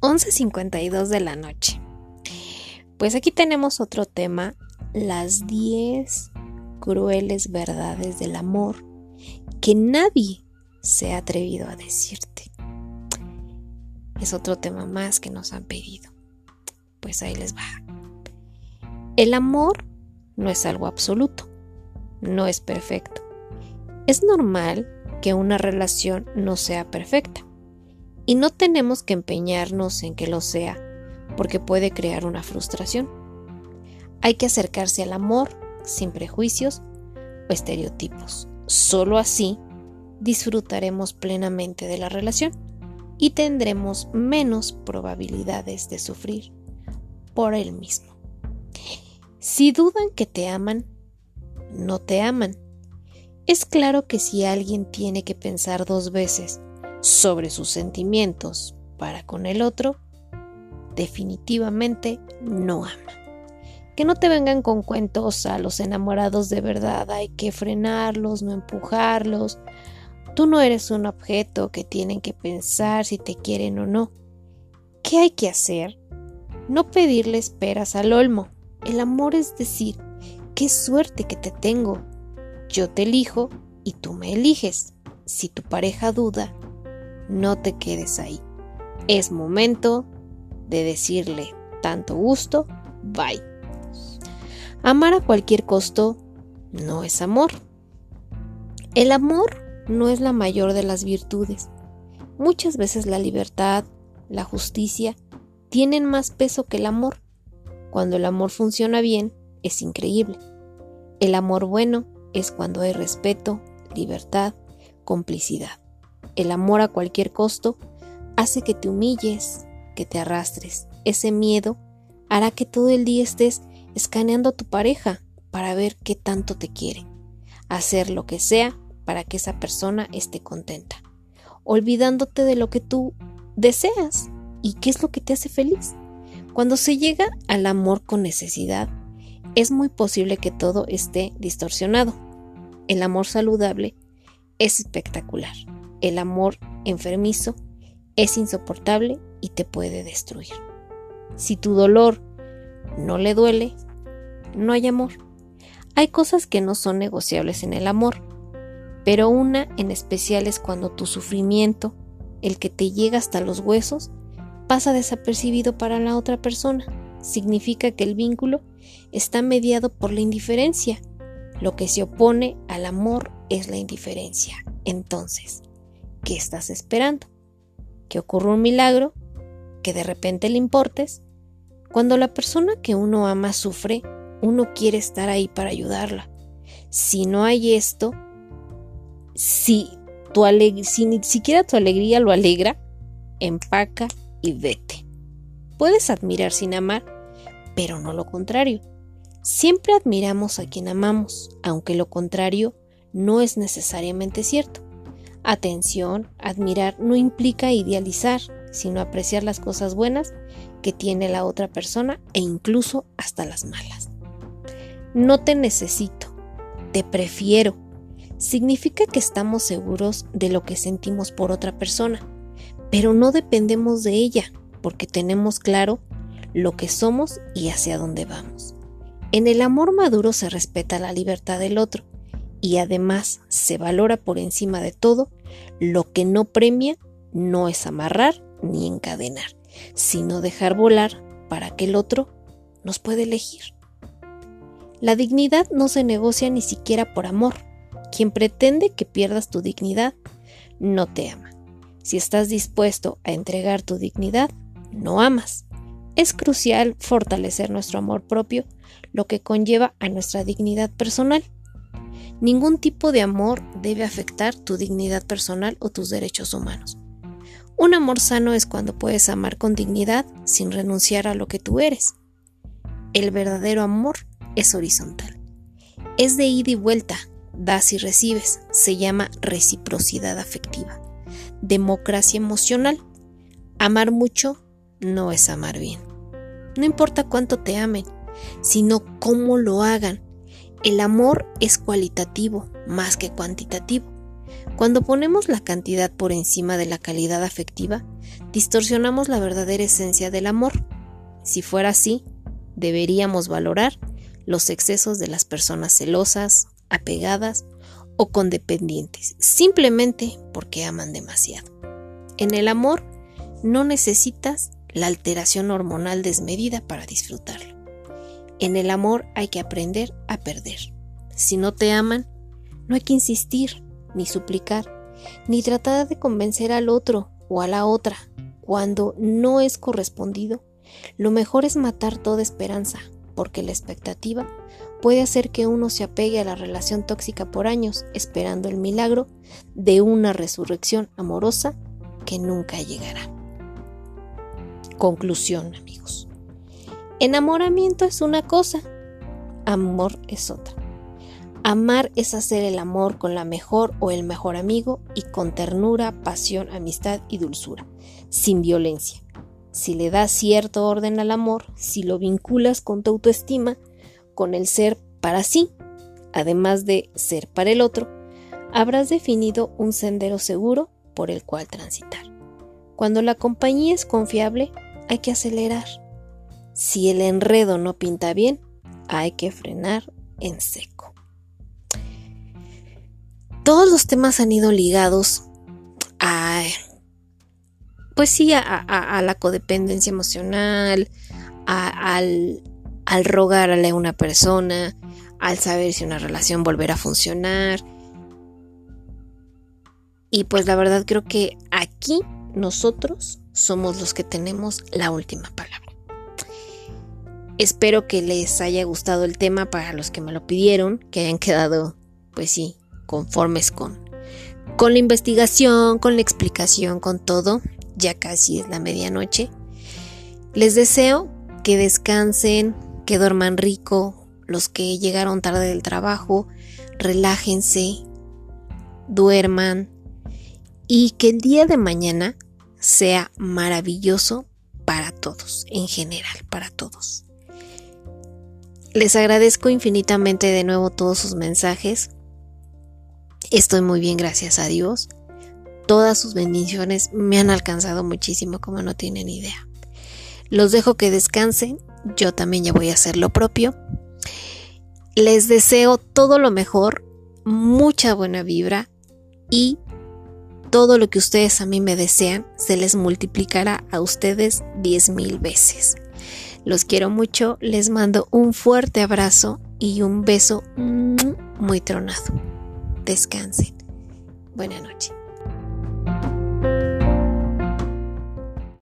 11.52 de la noche. Pues aquí tenemos otro tema, las 10 crueles verdades del amor que nadie se ha atrevido a decirte. Es otro tema más que nos han pedido. Pues ahí les va. El amor no es algo absoluto, no es perfecto. Es normal que una relación no sea perfecta y no tenemos que empeñarnos en que lo sea, porque puede crear una frustración. Hay que acercarse al amor sin prejuicios o estereotipos. Solo así disfrutaremos plenamente de la relación y tendremos menos probabilidades de sufrir por él mismo. Si dudan que te aman, no te aman. Es claro que si alguien tiene que pensar dos veces sobre sus sentimientos para con el otro, definitivamente no ama. Que no te vengan con cuentos a los enamorados de verdad, hay que frenarlos, no empujarlos. Tú no eres un objeto que tienen que pensar si te quieren o no. ¿Qué hay que hacer? No pedirle esperas al olmo. El amor es decir, qué suerte que te tengo. Yo te elijo y tú me eliges. Si tu pareja duda, no te quedes ahí. Es momento de decirle tanto gusto, bye. Amar a cualquier costo no es amor. El amor no es la mayor de las virtudes. Muchas veces la libertad, la justicia, tienen más peso que el amor. Cuando el amor funciona bien, es increíble. El amor bueno es cuando hay respeto, libertad, complicidad el amor a cualquier costo, hace que te humilles, que te arrastres. Ese miedo hará que todo el día estés escaneando a tu pareja para ver qué tanto te quiere. Hacer lo que sea para que esa persona esté contenta. Olvidándote de lo que tú deseas y qué es lo que te hace feliz. Cuando se llega al amor con necesidad, es muy posible que todo esté distorsionado. El amor saludable es espectacular. El amor enfermizo es insoportable y te puede destruir. Si tu dolor no le duele, no hay amor. Hay cosas que no son negociables en el amor, pero una en especial es cuando tu sufrimiento, el que te llega hasta los huesos, pasa desapercibido para la otra persona. Significa que el vínculo está mediado por la indiferencia. Lo que se opone al amor es la indiferencia. Entonces, ¿qué estás esperando? ¿Que ocurra un milagro? ¿Que de repente le importes? Cuando la persona que uno ama sufre, uno quiere estar ahí para ayudarla. Si no hay esto, si, tu si ni siquiera tu alegría lo alegra, empaca y vete. Puedes admirar sin amar, pero no lo contrario. Siempre admiramos a quien amamos, aunque lo contrario no es necesariamente cierto. Atención, admirar no implica idealizar, sino apreciar las cosas buenas que tiene la otra persona e incluso hasta las malas. No te necesito, te prefiero. Significa que estamos seguros de lo que sentimos por otra persona, pero no dependemos de ella porque tenemos claro lo que somos y hacia dónde vamos. En el amor maduro se respeta la libertad del otro y además se valora por encima de todo lo que no premia no es amarrar ni encadenar, sino dejar volar para que el otro nos pueda elegir. La dignidad no se negocia ni siquiera por amor. Quien pretende que pierdas tu dignidad no te ama. Si estás dispuesto a entregar tu dignidad, no amas. Es crucial fortalecer nuestro amor propio, lo que conlleva a nuestra dignidad personal. Ningún tipo de amor debe afectar tu dignidad personal o tus derechos humanos. Un amor sano es cuando puedes amar con dignidad sin renunciar a lo que tú eres. El verdadero amor es horizontal. Es de ida y vuelta, das y recibes. Se llama reciprocidad afectiva. Democracia emocional. Amar mucho no es amar bien. No importa cuánto te amen, sino cómo lo hagan el amor es cualitativo más que cuantitativo. Cuando ponemos la cantidad por encima de la calidad afectiva, distorsionamos la verdadera esencia del amor. Si fuera así, deberíamos valorar los excesos de las personas celosas, apegadas o condependientes, simplemente porque aman demasiado. En el amor no necesitas la alteración hormonal desmedida para disfrutarlo. En el amor hay que aprender a perder. Si no te aman, no hay que insistir, ni suplicar, ni tratar de convencer al otro o a la otra. Cuando no es correspondido, lo mejor es matar toda esperanza, porque la expectativa puede hacer que uno se apegue a la relación tóxica por años, esperando el milagro de una resurrección amorosa que nunca llegará. Conclusión, amigos. Enamoramiento es una cosa, amor es otra. Amar es hacer el amor con la mejor o el mejor amigo y con ternura, pasión, amistad y dulzura, sin violencia. Si le das cierto orden al amor, si lo vinculas con tu autoestima, con el ser para sí, además de ser para el otro, habrás definido un sendero seguro por el cual transitar. Cuando la compañía es confiable, hay que acelerar. Si el enredo no pinta bien, hay que frenar en seco. Todos los temas han ido ligados a, pues sí, a, la codependencia emocional, al, al rogarle a una persona, al saber si una relación volverá a funcionar. Y pues la verdad creo que aquí nosotros somos los que tenemos la última palabra. Espero que les haya gustado el tema para los que me lo pidieron, que hayan quedado, pues sí, conformes con, con la investigación, con la explicación, con todo. Ya casi es la medianoche. Les deseo que descansen, que duerman rico, los que llegaron tarde del trabajo, relájense, duerman y que el día de mañana sea maravilloso para todos, en general, para todos. Les agradezco infinitamente de nuevo todos sus mensajes. Estoy muy bien, gracias a Dios. Todas sus bendiciones me han alcanzado muchísimo, como no tienen idea. Los dejo que descansen. Yo también ya voy a hacer lo propio. Les deseo todo lo mejor, mucha buena vibra y todo lo que ustedes a mí me desean se les multiplicará a ustedes diez mil veces. Los quiero mucho, les mando un fuerte abrazo y un beso muy tronado. Descansen. Buenas noches.